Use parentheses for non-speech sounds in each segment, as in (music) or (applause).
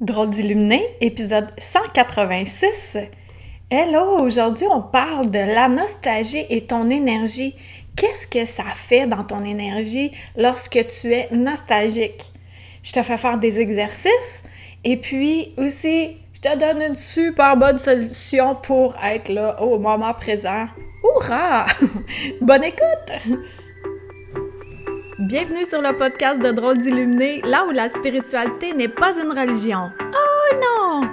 Drôle d'illuminé, épisode 186. Hello, aujourd'hui on parle de la nostalgie et ton énergie. Qu'est-ce que ça fait dans ton énergie lorsque tu es nostalgique? Je te fais faire des exercices et puis aussi, je te donne une super bonne solution pour être là au moment présent. Hurrah! (laughs) Bonne écoute! Bienvenue sur le podcast de Drôles d'Illuminés, là où la spiritualité n'est pas une religion. Oh non!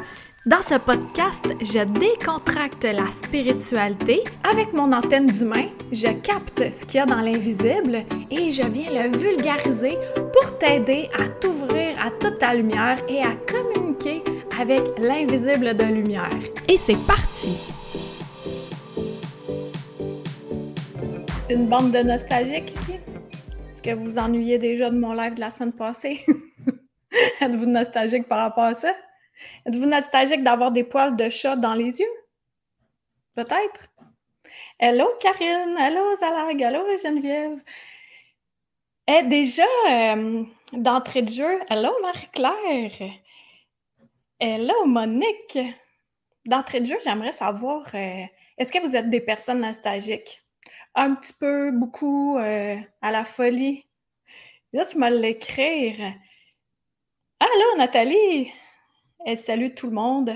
Dans ce podcast, je décontracte la spiritualité. Avec mon antenne d'humain, je capte ce qu'il y a dans l'invisible et je viens le vulgariser pour t'aider à t'ouvrir à toute ta lumière et à communiquer avec l'invisible de lumière. Et c'est parti! Une bande de nostalgiques ici? Vous ennuyez déjà de mon live de la semaine passée? (laughs) Êtes-vous nostalgique par rapport à ça? Êtes-vous nostalgique d'avoir des poils de chat dans les yeux? Peut-être. Hello Karine, hello Zalag, hello Geneviève. Et eh, déjà, euh, d'entrée de jeu, hello Marie-Claire. Hello Monique. D'entrée de jeu, j'aimerais savoir, euh, est-ce que vous êtes des personnes nostalgiques? Un petit peu, beaucoup, euh, à la folie. Laisse-moi l'écrire. Allô, Nathalie! Elle salue tout le monde.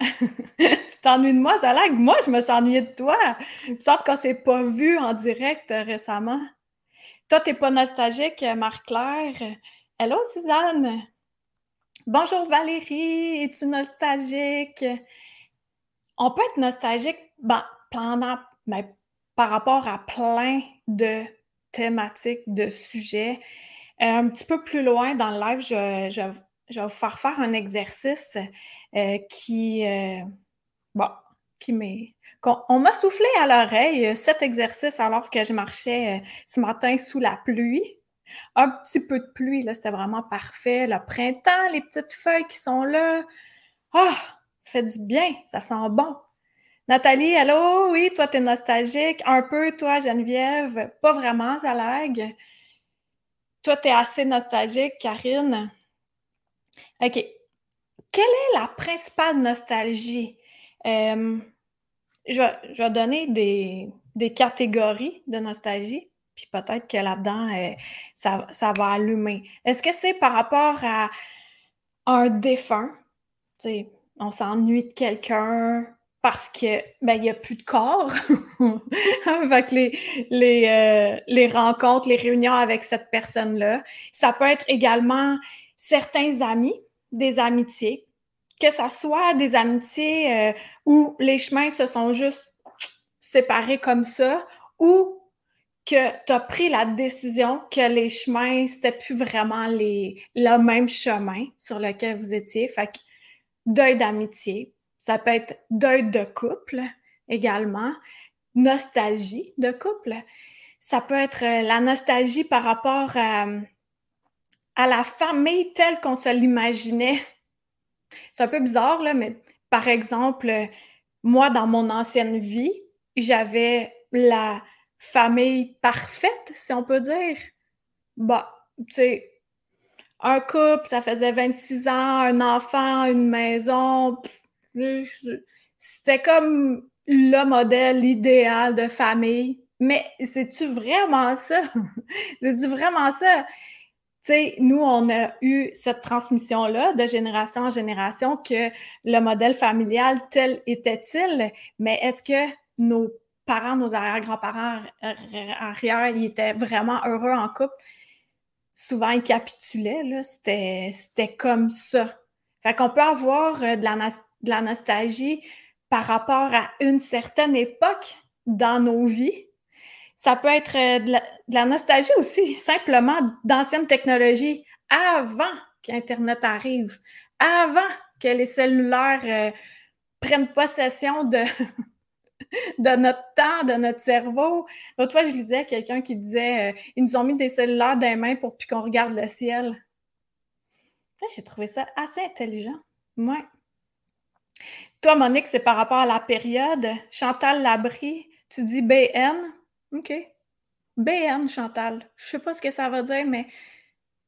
(laughs) tu t'ennuies de moi, Zalag? Moi, je me suis ennuyée de toi. Il me semble qu'on s'est pas vu en direct euh, récemment. Toi, t'es pas nostalgique, Marc-Claire. Hello, Suzanne! Bonjour, Valérie! Es-tu nostalgique? On peut être nostalgique ben, pendant... Ben, par rapport à plein de thématiques, de sujets. Euh, un petit peu plus loin dans le live, je, vais vous faire faire un exercice euh, qui, euh, bon, qui m'est... On m'a soufflé à l'oreille cet exercice alors que je marchais ce matin sous la pluie. Un petit peu de pluie, là, c'était vraiment parfait. Le printemps, les petites feuilles qui sont là. Ah, ça fait du bien, ça sent bon. Nathalie, allô? Oui, toi, tu es nostalgique. Un peu, toi, Geneviève? Pas vraiment, Zalag. Toi, tu es assez nostalgique, Karine. OK. Quelle est la principale nostalgie? Euh, je, vais donner des, catégories de nostalgie, puis peut-être que là-dedans, euh, ça, ça, va allumer. Est-ce que c'est par rapport à un défunt? on s'ennuie de quelqu'un, parce que ben il y a plus de corps (laughs) avec les les, euh, les rencontres, les réunions avec cette personne-là. Ça peut être également certains amis, des amitiés, que ça soit des amitiés euh, où les chemins se sont juste séparés comme ça ou que tu as pris la décision que les chemins, c'était plus vraiment les, le même chemin sur lequel vous étiez. Fait que deuil d'amitié, ça peut être deuil de couple également, nostalgie de couple. Ça peut être euh, la nostalgie par rapport à, la famille telle qu'on se l'imaginait. C'est un peu bizarre, là, mais par exemple, moi, dans mon ancienne vie, j'avais la famille parfaite, si on peut dire. Bah, tu sais, un couple, ça faisait 26 ans, un enfant, une maison, c'était comme le modèle idéal de famille. Mais c'est-tu vraiment ça? (laughs) c'est-tu vraiment ça? Tu sais, nous, on a eu cette transmission-là de génération en génération que le modèle familial tel était-il, mais est-ce que nos parents, nos arrière-grands-parents arrière, ils étaient vraiment heureux en couple? Souvent, ils capitulaient, là. C'était comme ça. Fait qu'on peut avoir euh, de la de la nostalgie par rapport à une certaine époque dans nos vies. Ça peut être euh, de la, nostalgie aussi, (laughs) simplement d'anciennes technologies avant qu'Internet arrive, avant que les cellulaires euh, prennent possession de, (laughs) notre temps, de notre cerveau. L'autre fois, je lisais quelqu'un qui disait euh, ils nous ont mis des cellulaires dans les mains pour qu'on regarde le ciel. J'ai trouvé ça assez intelligent. Ouais. Toi, Monique, c'est par rapport à la période. Chantal Labrie, tu dis BN. OK. BN, Chantal. Je sais pas ce que ça veut dire, mais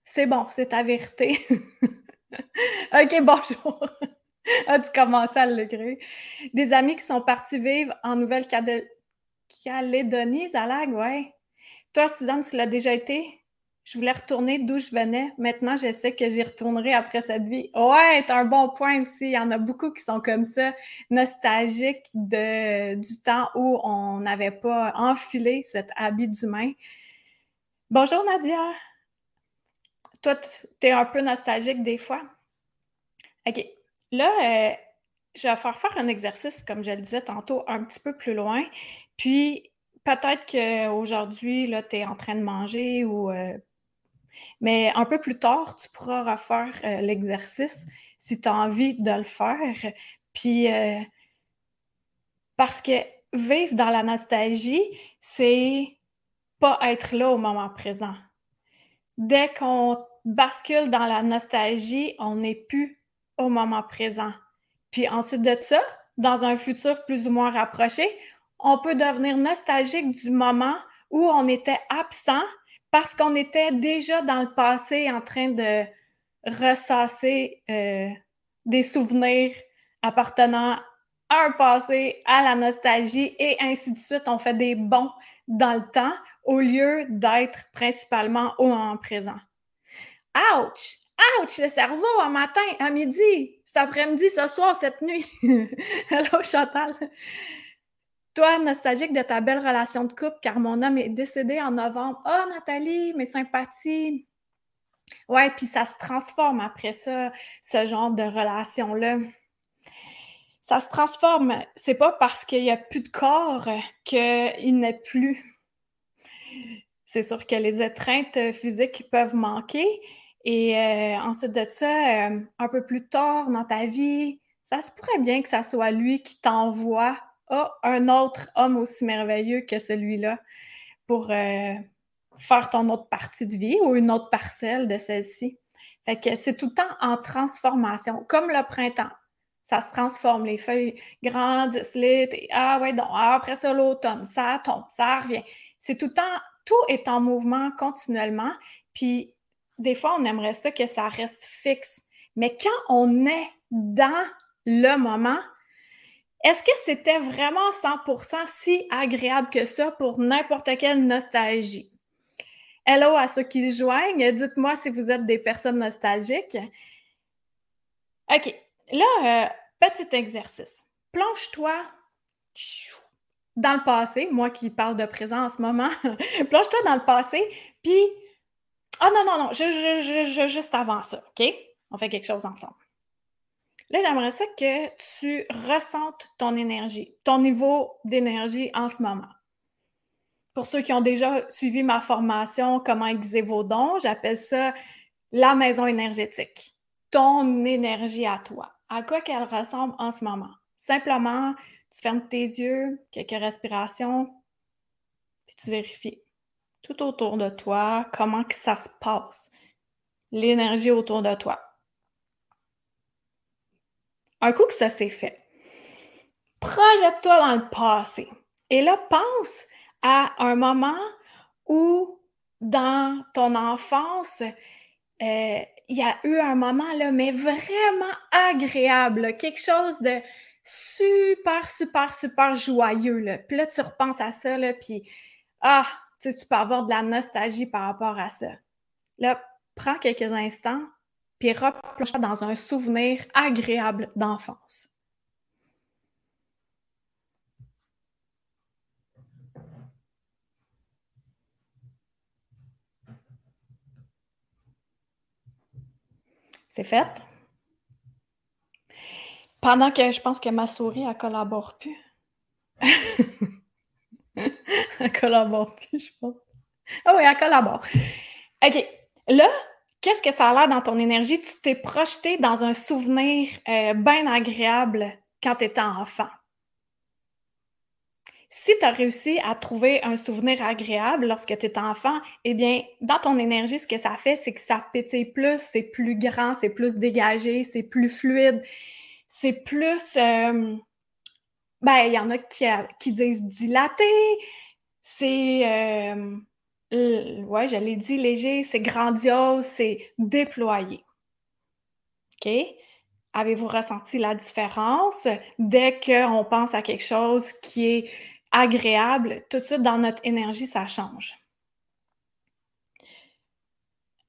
c'est bon, c'est ta vérité. (laughs) OK, bonjour. (laughs) ah, tu commences à l'écrire. Des amis qui sont partis vivre en Nouvelle-Calédonie, Zalag, ouais. Toi, Suzanne, tu l'as déjà été? Je voulais retourner d'où je venais. Maintenant, je sais que j'y retournerai après cette vie. Ouais, c'est un bon point aussi. Il y en a beaucoup qui sont comme ça, nostalgiques de, du temps où on n'avait pas enfilé cet habit d'humain. Bonjour Nadia. Toi, tu es un peu nostalgique des fois. OK. Là, euh, je vais faire faire un exercice, comme je le disais tantôt, un petit peu plus loin. Puis, peut-être qu'aujourd'hui, tu es en train de manger ou euh, mais un peu plus tard, tu pourras refaire euh, l'exercice si tu as envie de le faire. Puis, euh, parce que vivre dans la nostalgie, c'est pas être là au moment présent. Dès qu'on bascule dans la nostalgie, on n'est plus au moment présent. Puis ensuite de ça, dans un futur plus ou moins rapproché, on peut devenir nostalgique du moment où on était absent parce qu'on était déjà dans le passé en train de ressasser euh, des souvenirs appartenant à un passé, à la nostalgie et ainsi de suite. On fait des bons dans le temps au lieu d'être principalement au présent. Ouch! Ouch! Le cerveau, un matin, à midi, cet après-midi, ce soir, cette nuit. (laughs) Hello, Chantal? Toi, nostalgique de ta belle relation de couple, car mon homme est décédé en novembre. Oh, Nathalie, mes sympathies. Ouais, puis ça se transforme après ça, ce genre de relation-là. Ça se transforme. C'est pas parce qu'il n'y a plus de corps qu'il n'est plus. C'est sûr que les étreintes physiques peuvent manquer. Et euh, ensuite de ça, euh, un peu plus tard dans ta vie, ça se pourrait bien que ça soit lui qui t'envoie oh, un autre homme aussi merveilleux que celui-là pour euh, faire ton autre partie de vie ou une autre parcelle de celle-ci. Fait que c'est tout le temps en transformation, comme le printemps. Ça se transforme, les feuilles grandissent, ah ouais, donc ah, après ça, l'automne, ça tombe, ça revient. C'est tout le temps, tout est en mouvement continuellement. Puis des fois, on aimerait ça que ça reste fixe. Mais quand on est dans le moment, est-ce que c'était vraiment 100% si agréable que ça pour n'importe quelle nostalgie? Hello à ceux qui se joignent. Dites-moi si vous êtes des personnes nostalgiques. OK. Là, euh, petit exercice. Plonge-toi dans le passé. Moi qui parle de présent en ce moment. (laughs) Plonge-toi dans le passé. Puis, oh non, non, non, je, juste avant ça. OK? On fait quelque chose ensemble. Là, j'aimerais ça que tu ressentes ton énergie, ton niveau d'énergie en ce moment. Pour ceux qui ont déjà suivi ma formation Comment aiguiser vos dons, j'appelle ça la maison énergétique. Ton énergie à toi. À quoi qu'elle ressemble en ce moment? Simplement, tu fermes tes yeux, quelques respirations, puis tu vérifies tout autour de toi, comment que ça se passe, l'énergie autour de toi. Un coup que ça s'est fait, projette-toi dans le passé. Et là, pense à un moment où, dans ton enfance, euh, il y a eu un moment, là, mais vraiment agréable, quelque chose de super, super, super joyeux. Là. Puis là, tu repenses à ça, là, puis ah, tu peux avoir de la nostalgie par rapport à ça. Là, prends quelques instants, puis dans un souvenir agréable d'enfance. C'est fait. Pendant que je pense que ma souris, elle collabore plus. (laughs) elle collabore plus, je pense. Ah oui, elle collabore. OK. Là, Qu'est-ce que ça a l'air dans ton énergie? Tu t'es projeté dans un souvenir euh, bien agréable quand tu étais enfant. Si tu as réussi à trouver un souvenir agréable lorsque tu étais enfant, eh bien, dans ton énergie, ce que ça fait, c'est que ça pétille plus, c'est plus grand, c'est plus dégagé, c'est plus fluide, c'est plus. Euh, ben, il y en a qui, qui disent dilaté, c'est. Euh, euh, ouais, je l'ai dit, léger, c'est grandiose, c'est déployé. OK? Avez-vous ressenti la différence dès qu'on pense à quelque chose qui est agréable? Tout de suite, dans notre énergie, ça change.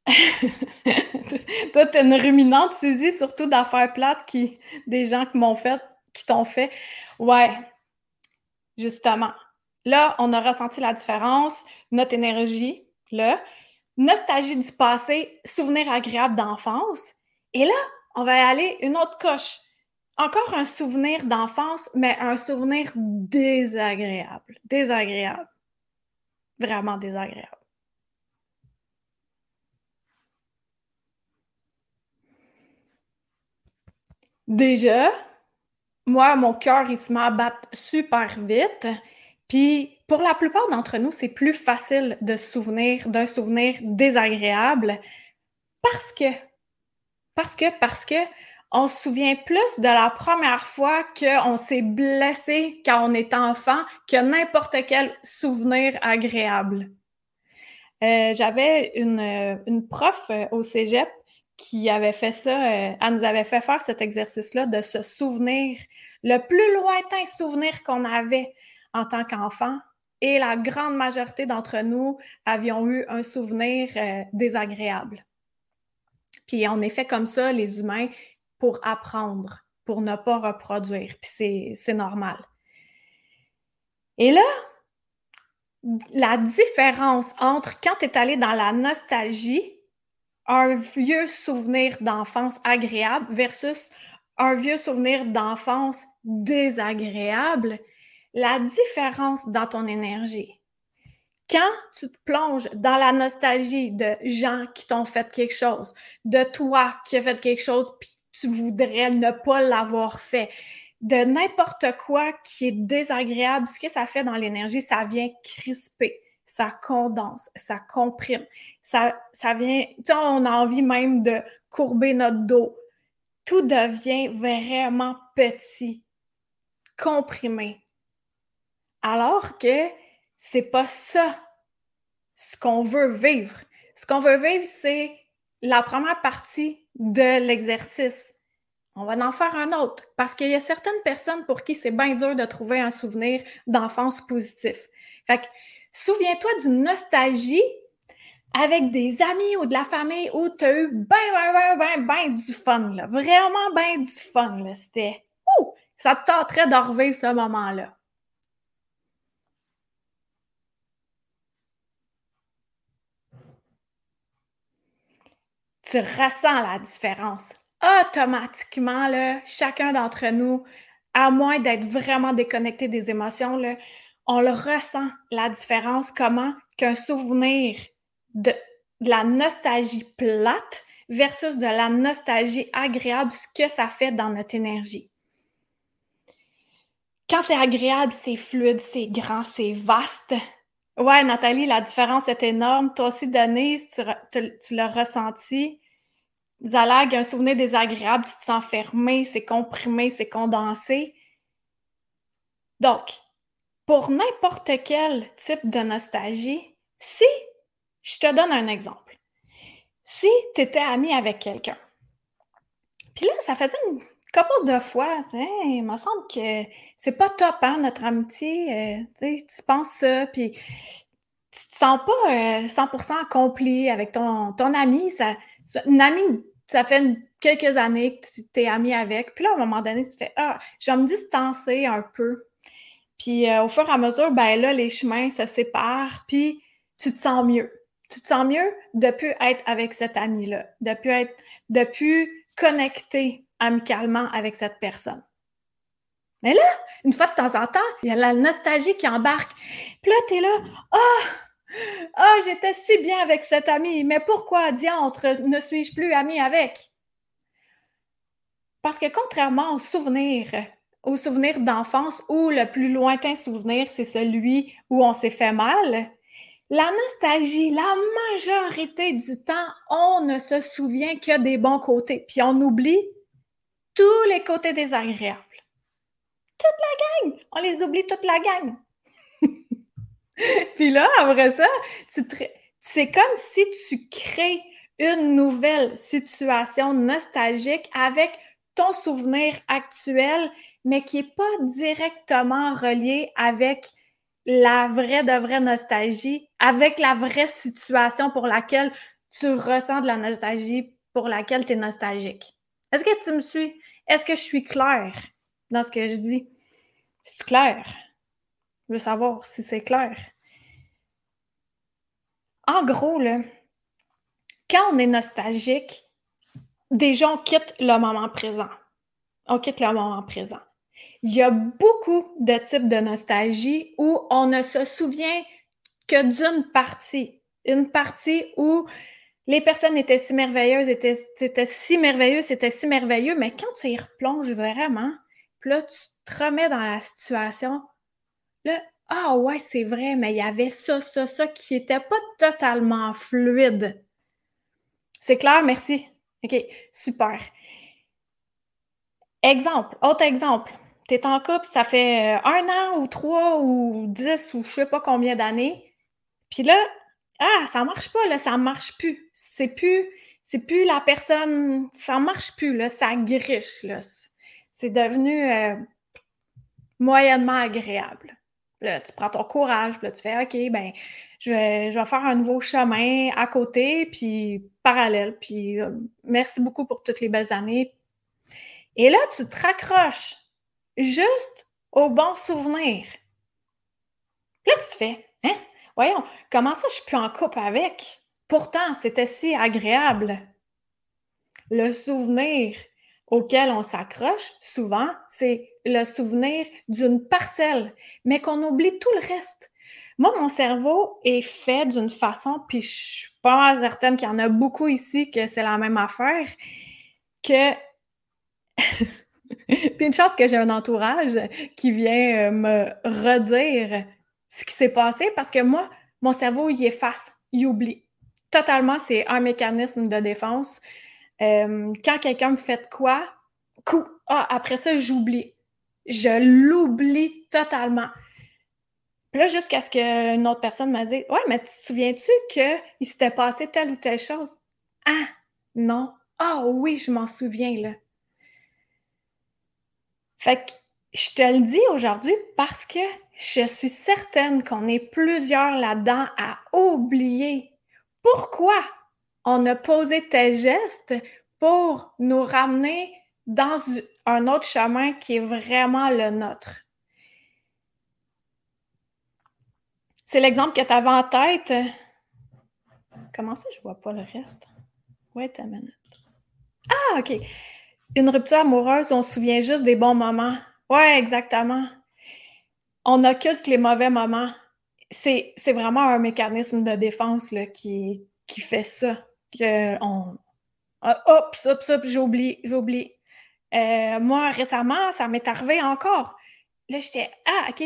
(laughs) Toi, tu es une ruminante, Suzy, surtout d'affaires plates qui, des gens qui m'ont fait, qui t'ont fait. Ouais, justement. Là, on a ressenti la différence, notre énergie, là, nostalgie du passé, souvenir agréable d'enfance. Et là, on va aller une autre coche. Encore un souvenir d'enfance, mais un souvenir désagréable. Désagréable. Vraiment désagréable. Déjà, moi, mon cœur, il se met à super vite. Puis, pour la plupart d'entre nous, c'est plus facile de se souvenir d'un souvenir désagréable parce que, parce que, parce que, on se souvient plus de la première fois qu'on s'est blessé quand on est enfant que n'importe quel souvenir agréable. Euh, j'avais une, une prof euh, au cégep qui avait fait ça, euh, elle nous avait fait faire cet exercice-là de se souvenir, le plus lointain souvenir qu'on avait en tant qu'enfant. Et la grande majorité d'entre nous avions eu un souvenir euh, désagréable. Puis on est fait comme ça, les humains, pour apprendre, pour ne pas reproduire. Puis c'est normal. Et là, la différence entre quand tu es allé dans la nostalgie un vieux souvenir d'enfance agréable versus un vieux souvenir d'enfance désagréable, la différence dans ton énergie. Quand tu te plonges dans la nostalgie de gens qui t'ont fait quelque chose, de toi qui as fait quelque chose puis tu voudrais ne pas l'avoir fait, de n'importe quoi qui est désagréable, ce que ça fait dans l'énergie, ça vient crisper ça condense, ça comprime, ça, ça vient, tu sais, on a envie même de courber notre dos. Tout devient vraiment petit, comprimé. Alors que c'est pas ça ce qu'on veut vivre. Ce qu'on veut vivre, c'est la première partie de l'exercice. On va en faire un autre parce qu'il y a certaines personnes pour qui c'est bien dur de trouver un souvenir d'enfance positif. Fait que Souviens-toi d'une nostalgie avec des amis ou de la famille où tu as eu ben, ben, ben, ben, ben du fun, là. Vraiment ben du fun, là. C'était, ouh, ça te tenterait de revivre ce moment-là. Tu ressens la différence. Automatiquement, chacun d'entre nous, à moins d'être vraiment déconnecté des émotions, on le ressent, la différence, comment qu'un souvenir de, la nostalgie plate versus de la nostalgie agréable, ce que ça fait dans notre énergie. Quand c'est agréable, c'est fluide, c'est grand, c'est vaste. Ouais, Nathalie, la différence est énorme. Toi aussi, Denise, tu l'as ressenti. Zalag, un souvenir désagréable, tu te sens fermé, c'est comprimé, c'est condensé. Donc, pour n'importe quel type de nostalgie, si, je te donne un exemple, si tu étais ami avec quelqu'un, puis là, ça faisait une couple de fois, il me semble que c'est pas top, hein, notre amitié, euh, tu penses ça, puis tu te sens pas 100% euh, accompli avec ton, ton ami, ça, une amie, ça fait quelques années que tu es ami avec, puis là, à un moment donné, tu fais « Ah, je vais me distancer un peu puis euh, au fur et à mesure, ben là, les chemins se séparent, puis tu te sens mieux. Tu te sens mieux de plus être avec cet ami-là, de plus être, de plus connecter amicalement avec cette personne. Mais là, une fois de temps en temps, il y a la nostalgie qui embarque. Puis là, tu es là, ah, oh, j'étais si bien avec cet ami, mais pourquoi, diantre, ne suis-je plus ami avec? Parce que contrairement au souvenir au souvenir d'enfance où le plus lointain souvenir, c'est celui où on s'est fait mal, la nostalgie, la majorité du temps, on ne se souvient que des bons côtés, puis on oublie tous les côtés désagréables. Toute la gang, on les oublie toute la gang. (laughs) puis là, après ça, c'est comme si tu crées une nouvelle situation nostalgique avec ton souvenir actuel, mais qui n'est pas directement relié avec la vraie de vraie nostalgie, avec la vraie situation pour laquelle tu ressens de la nostalgie, pour laquelle tu es nostalgique. Est-ce que tu me suis? Est-ce que je suis claire dans ce que je dis? C'est clair? Je veux savoir si c'est clair. En gros, quand on est nostalgique, déjà on quitte le moment présent. On quitte le moment présent. Il y a beaucoup de types de nostalgie où on ne se souvient que d'une partie. Une partie où les personnes étaient si merveilleuses, c'était si merveilleux, c'était si merveilleux, mais quand tu y replonges vraiment, puis là, tu te remets dans la situation, là, ah ouais, c'est vrai, mais il y avait ça, ça, ça qui n'était pas totalement fluide. C'est clair, merci. OK, super. Exemple, autre exemple. Tu es en couple, ça fait euh, un an ou trois ou dix ou je sais pas combien d'années. Puis là, ah, ça marche pas, là, ça marche plus. C'est plus, c'est plus la personne, ça marche plus, là, ça griche, là. C'est devenu euh, moyennement agréable. Là, tu prends ton courage, là, tu fais OK, ben, je vais, faire un nouveau chemin à côté, puis parallèle. Puis euh, merci beaucoup pour toutes les belles années. Et là, tu te raccroches juste au bon souvenir. Là, tu te fais, hein? Voyons, comment ça je suis plus en couple avec? Pourtant, c'était si agréable. Le souvenir auquel on s'accroche, souvent, c'est le souvenir d'une parcelle, mais qu'on oublie tout le reste. Moi, mon cerveau est fait d'une façon, puis je suis pas certaine qu'il y en a beaucoup ici que c'est la même affaire, que... (laughs) puis une chance que j'ai un entourage qui vient euh, me redire ce qui s'est passé parce que moi, mon cerveau, il efface, il oublie. Totalement, c'est un mécanisme de défense. Euh, quand quelqu'un me fait quoi, coup, ah, après ça, j'oublie. Je l'oublie totalement. Puis là, jusqu'à ce qu'une autre personne m'a dit Ouais, mais tu te souviens-tu qu'il s'était passé telle ou telle chose? Ah, non. Ah oui, je m'en souviens, là. Fait que je te le dis aujourd'hui parce que je suis certaine qu'on est plusieurs là-dedans à oublier pourquoi on a posé tel geste pour nous ramener dans un autre chemin qui est vraiment le nôtre. C'est l'exemple que tu avais en tête. Comment ça, je vois pas le reste? Wait a minute. Ah, OK. Une rupture amoureuse, on se souvient juste des bons moments. Ouais, exactement. On occulte les mauvais moments. C'est, vraiment un mécanisme de défense là, qui, qui fait ça. Que on, ah, hop, hop, hop, j'oublie, j'oublie. Euh, moi, récemment, ça m'est arrivé encore. Là, j'étais, ah, OK.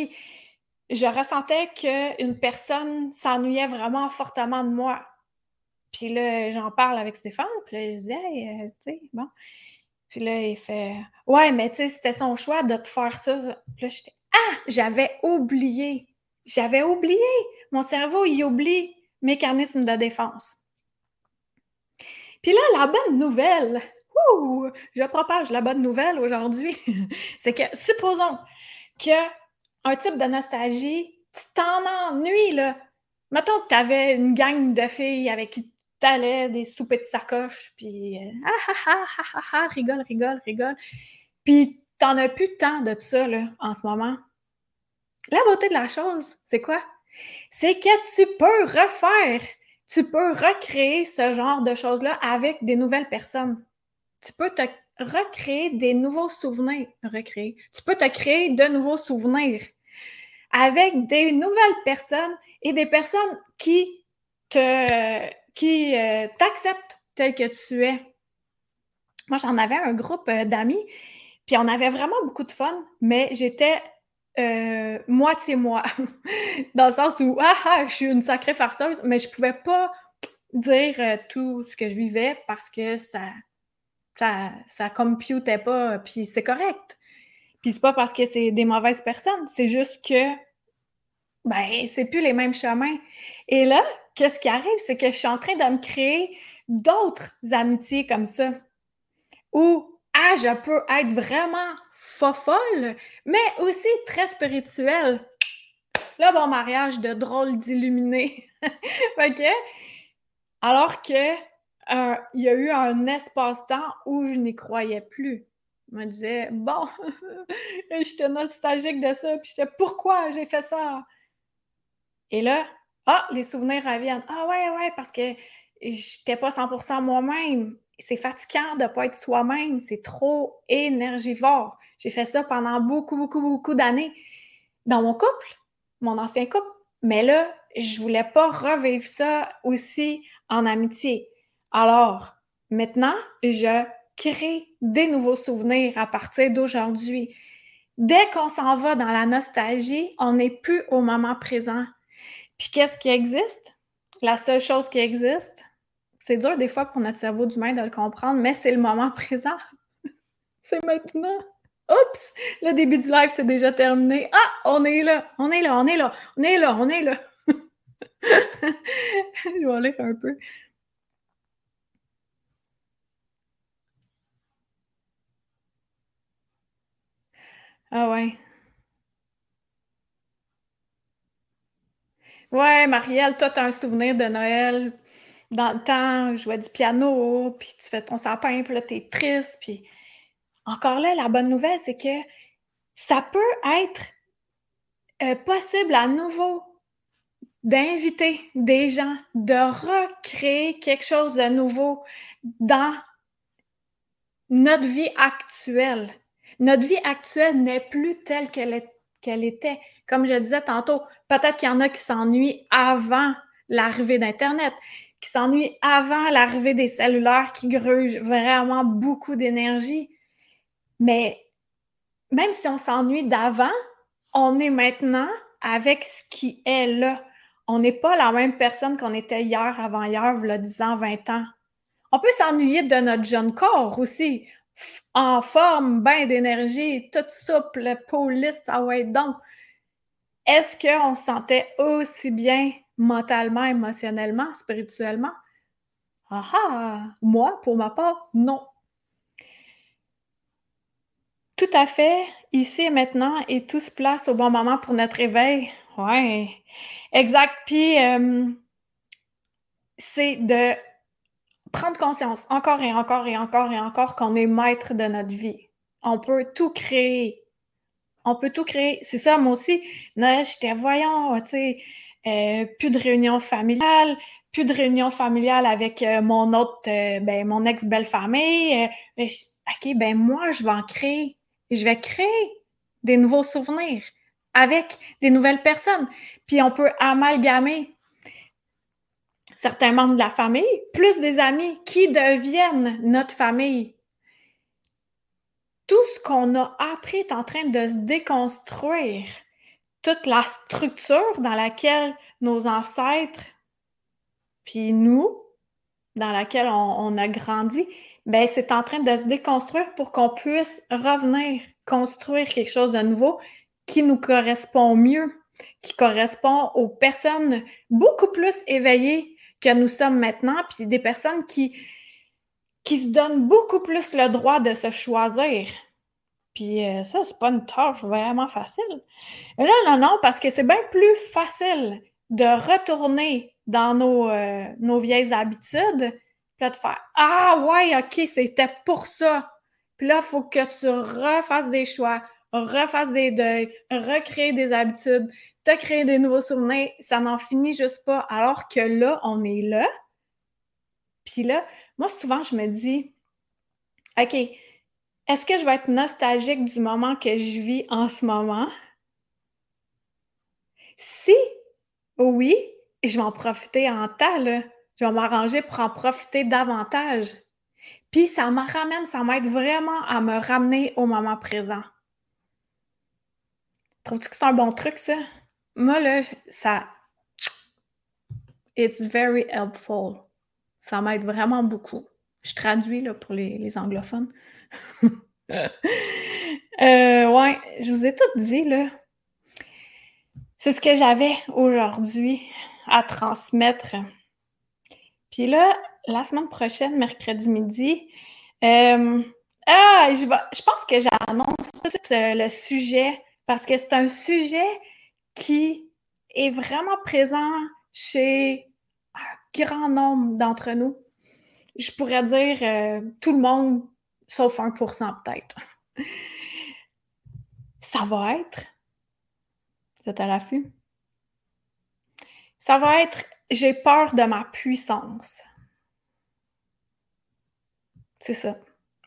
Je ressentais qu'une personne s'ennuyait vraiment fortement de moi. Puis là, j'en parle avec Stéphane, puis là, je disais, hey, euh, tu sais, bon. Puis là, il fait Ouais, mais tu sais, c'était son choix de te faire ça. Puis là, j'étais Ah, j'avais oublié. J'avais oublié. Mon cerveau, il oublie mécanisme de défense. Puis là, la bonne nouvelle, ouh, je propage la bonne nouvelle aujourd'hui, (laughs) c'est que supposons qu'un type de nostalgie, tu t'en ennuies, là. Mettons que tu avais une gang de filles avec qui t'allais des soupes de sacoche, puis euh, ah, ah, ah, ah, ah, ah, rigole, rigole, rigole. Puis t'en as plus tant de ça, en ce moment. La beauté de la chose, c'est quoi? C'est que tu peux refaire, tu peux recréer ce genre de choses-là avec des nouvelles personnes. Tu peux te recréer des nouveaux souvenirs, recréer. Tu peux te créer de nouveaux souvenirs avec des nouvelles personnes et des personnes qui te qui euh, t'acceptent tel que tu es. Moi, j'en avais un groupe euh, d'amis, puis on avait vraiment beaucoup de fun, mais j'étais euh, moitié moi, (laughs) dans le sens où, ah, ah, je suis une sacrée farceuse, mais je pouvais pas dire tout ce que je vivais parce que ça, ça, ça computait pas, puis c'est correct. Puis c'est pas parce que c'est des mauvaises personnes, c'est juste que, ben, c'est plus les mêmes chemins. Et là, qu'est-ce qui arrive? C'est que je suis en train de me créer d'autres amitiés comme ça où, ah, je peux être vraiment folle, mais aussi très spirituelle. Là, bon mariage de drôle d'illuminé. (laughs) OK? Alors que euh, il y a eu un espace-temps où je n'y croyais plus. Je me disais, bon, (laughs) j'étais nostalgique de ça, puis j'étais, pourquoi j'ai fait ça? Et là, ah, les souvenirs reviennent. Ah ouais, ouais, parce que j'étais pas 100% moi-même. C'est fatigant de pas être soi-même. C'est trop énergivore. J'ai fait ça pendant beaucoup, beaucoup, beaucoup d'années dans mon couple, mon ancien couple. Mais là, je voulais pas revivre ça aussi en amitié. Alors, maintenant, je crée des nouveaux souvenirs à partir d'aujourd'hui. Dès qu'on s'en va dans la nostalgie, on n'est plus au moment présent. Puis qu'est-ce qui existe? La seule chose qui existe, c'est dur des fois pour notre cerveau d'humain de le comprendre, mais c'est le moment (laughs) présent. c'est maintenant. Oups! Le début du live, c'est déjà terminé. Ah! On est là! On est là! On est là! On est là! On est là! (laughs) Je vais lire un peu. Ah ouais. Ouais, Marielle, toi, tu as un souvenir de Noël dans le temps, je jouais du piano, puis tu fais ton sapin, puis là, t'es triste, puis encore là, la bonne nouvelle, c'est que ça peut être euh, possible à nouveau d'inviter des gens, de recréer quelque chose de nouveau dans notre vie actuelle. Notre vie actuelle n'est plus telle qu'elle était. Comme je disais tantôt, peut-être qu'il y en a qui s'ennuient avant l'arrivée d'Internet, qui s'ennuient avant l'arrivée des cellulaires qui grugent vraiment beaucoup d'énergie. Mais même si on s'ennuie d'avant, on est maintenant avec ce qui est là. On n'est pas la même personne qu'on était hier, avant hier, voilà 10 ans, 20 ans. On peut s'ennuyer de notre jeune corps aussi en forme, bain d'énergie, tout souple, police, ça va être donc. Est-ce qu'on se sentait aussi bien mentalement, émotionnellement, spirituellement? Ah ah! Moi, pour ma part, non. Tout à fait, ici et maintenant, et tout se place au bon moment pour notre éveil. Ouais, exact. Puis, euh, c'est de prendre conscience encore et encore et encore et encore qu'on est maître de notre vie. On peut tout créer. On peut tout créer. C'est ça, moi aussi. J'étais, voyons, tu sais, euh, plus de réunions familiales, plus de réunions familiales avec euh, mon autre, euh, ben, mon ex-belle-famille. OK, ben moi, je vais en créer. Je vais créer des nouveaux souvenirs avec des nouvelles personnes. Puis on peut amalgamer certains membres de la famille, plus des amis qui deviennent notre famille. Tout ce qu'on a appris est en train de se déconstruire. Toute la structure dans laquelle nos ancêtres, puis nous, dans laquelle on, a grandi, ben c'est en train de se déconstruire pour qu'on puisse revenir construire quelque chose de nouveau qui nous correspond mieux, qui correspond aux personnes beaucoup plus éveillées que nous sommes maintenant, puis des personnes qui, qui se donnent beaucoup plus le droit de se choisir. Puis euh, ça, c'est pas une tâche vraiment facile. Non, non, non, parce que c'est bien plus facile de retourner dans nos, euh, nos vieilles habitudes, puis de faire Ah ouais, ok, c'était pour ça. Puis là, il faut que tu refasses des choix, refasses des deuils, recréer des habitudes, te créer des nouveaux souvenirs, ça n'en finit juste pas. Alors que là, on est là. Puis là, moi, souvent, je me dis, OK, est-ce que je vais être nostalgique du moment que je vis en ce moment? Si oui, je vais en profiter en temps. Je vais m'arranger pour en profiter davantage. Puis ça me ramène, ça m'aide vraiment à me ramener au moment présent. Trouves-tu que c'est un bon truc, ça? Moi, là, ça. It's very helpful. Ça m'aide vraiment beaucoup. Je traduis là, pour les, anglophones. (laughs) euh, ouais, je vous ai tout dit, là. C'est ce que j'avais aujourd'hui à transmettre. Puis là, la semaine prochaine, mercredi midi. Euh, ah, je, je pense que j'annonce tout euh, le sujet parce que c'est un sujet qui est vraiment présent chez un grand nombre d'entre nous. Je pourrais dire euh, tout le monde, sauf 1% peut-être. (laughs) Ça va être, vous êtes à l'affût, ça va être j'ai peur de ma puissance. C'est ça.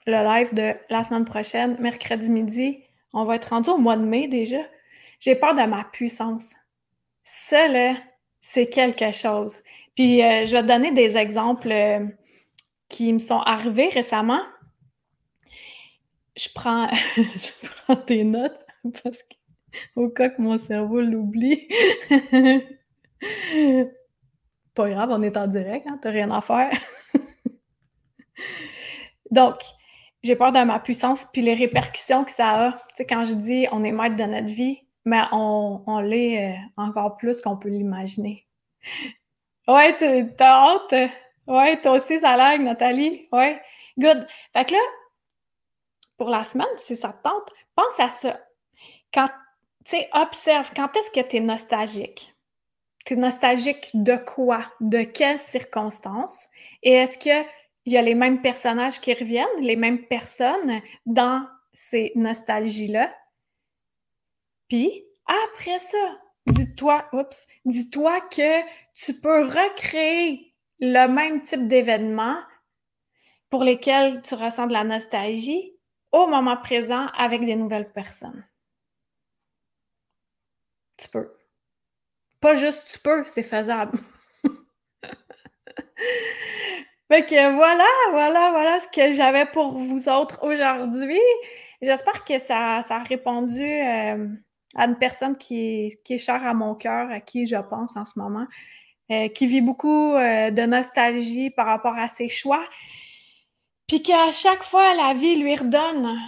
Le live de la semaine prochaine, mercredi midi, on va être rendu au mois de mai déjà. J'ai peur de ma puissance. Ça, là, c'est quelque chose. Puis, euh, je vais donner des exemples euh, qui me sont arrivés récemment. Je prends, (laughs) je prends tes notes parce qu'au cas que mon cerveau l'oublie. Pas grave, on est en direct, hein, t'as rien à faire. Donc, j'ai peur de ma puissance puis les répercussions que ça a. Tu sais, quand je dis on est maître de notre vie, mais on, l'est euh, encore plus qu'on peut l'imaginer. (laughs) Ouais, t'as hâte? Ouais, toi aussi, ça lag, Nathalie. Ouais, good. Fait que là, pour la semaine, si ça te tente, pense à ça. Quand, tu sais, observe, quand est-ce que tu es nostalgique? Tu es nostalgique de quoi? De quelles circonstances? Et est-ce qu'il y a les mêmes personnages qui reviennent, les mêmes personnes dans ces nostalgies-là? Puis, après ça, dis-toi, oups, dis-toi que tu peux recréer le même type d'événement pour lesquels tu ressens de la nostalgie au moment présent avec des nouvelles personnes. Tu peux. Pas juste tu peux, c'est faisable. (laughs) fait que voilà, voilà, voilà ce que j'avais pour vous autres aujourd'hui. J'espère que ça, a répondu euh, à une personne qui est, chère à mon cœur, à qui je pense en ce moment, euh, qui vit beaucoup euh, de nostalgie par rapport à ses choix. Puis qu'à chaque fois, la vie lui redonne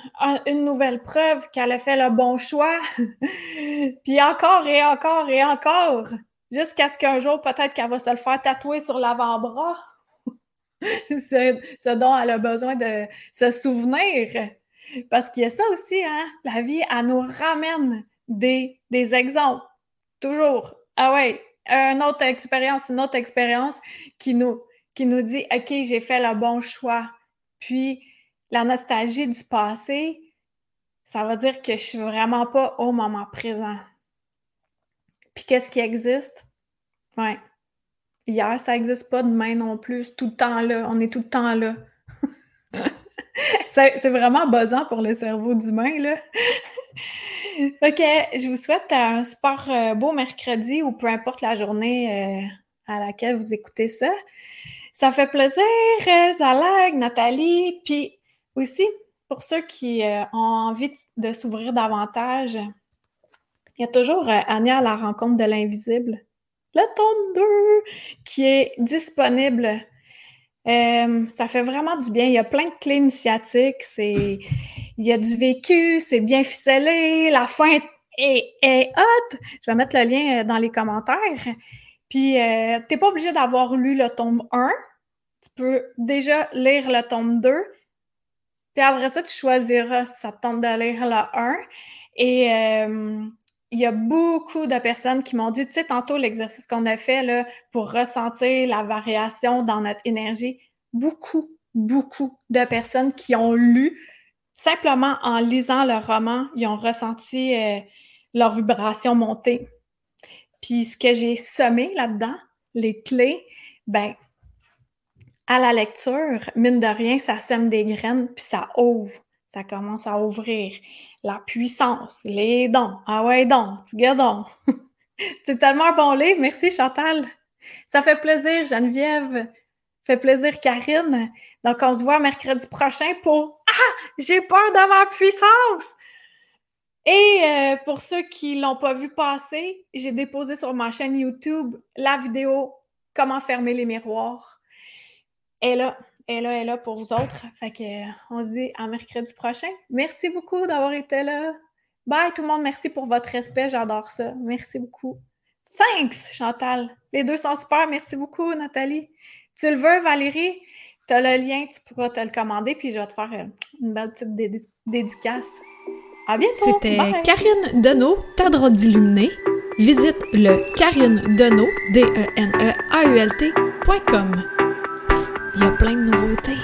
une nouvelle preuve qu'elle a fait le bon choix. (laughs) Puis encore et encore et encore, jusqu'à ce qu'un jour, peut-être qu'elle va se le faire tatouer sur l'avant-bras. (laughs) ce, dont elle a besoin de se souvenir. Parce qu'il y a ça aussi, hein? La vie, elle nous ramène des, des exemples. Toujours. Ah ouais, une autre expérience, une autre expérience qui nous, qui nous dit, OK, j'ai fait le bon choix puis la nostalgie du passé, ça veut dire que je suis vraiment pas au moment présent. Puis qu'est-ce qui existe? Ouais. Hier, ça n'existe pas, demain non plus. Tout le temps là. On est tout le temps là. (laughs) c'est vraiment buzzant pour le cerveau d'humain, là. (laughs) ok, je vous souhaite un super euh, beau mercredi ou peu importe la journée euh, à laquelle vous écoutez ça. Ça fait plaisir, Zalag, Nathalie. Puis aussi, pour ceux qui euh, ont envie de s'ouvrir davantage, il y a toujours euh, Annie à la rencontre de l'invisible, le tome 2, qui est disponible. Euh, ça fait vraiment du bien. Il y a plein de clés initiatiques. C'est, il y a du vécu, c'est bien ficelé. La fin est, est hot. Je vais mettre le lien dans les commentaires. Puis, euh, tu n'es pas obligé d'avoir lu le tome 1. Tu peux déjà lire le tome 2. Puis après ça, tu choisiras si ça te tente de lire le 1. Et euh, il y a beaucoup de personnes qui m'ont dit, tu sais, tantôt l'exercice qu'on a fait pour ressentir la variation dans notre énergie, beaucoup, beaucoup de personnes qui ont lu, simplement en lisant le roman, ils ont ressenti euh, leur vibration monter. Puis ce que j'ai semé là-dedans, les clés, ben à la lecture, mine de rien, ça sème des graines, puis ça ouvre, ça commence à ouvrir. La puissance, les dons. Ah ouais, dons, tu donc. (laughs) C'est tellement un bon livre. Merci, Chantal. Ça fait plaisir, Geneviève. Fait plaisir, Karine. Donc, on se voit mercredi prochain pour Ah, j'ai peur de ma puissance! Et euh, pour ceux qui l'ont pas vu passer, j'ai déposé sur ma chaîne YouTube la vidéo Comment fermer les miroirs. Et là, et là, et là pour vous autres. Fait que on se dit à mercredi prochain. Merci beaucoup d'avoir été là. Bye tout le monde, merci pour votre respect, j'adore ça. Merci beaucoup. Thanks, Chantal. Les deux sont super. Merci beaucoup, Nathalie. Tu le veux, Valérie? Tu as le lien, tu pourras te le commander, puis je vais te faire une belle petite dédicace. À bientôt! C'était Karine Deneau, ta droite d'illuminé. Visite le Karine Deneau, D-E-N-E-A-U-L-T.com il y a plein de nouveautés.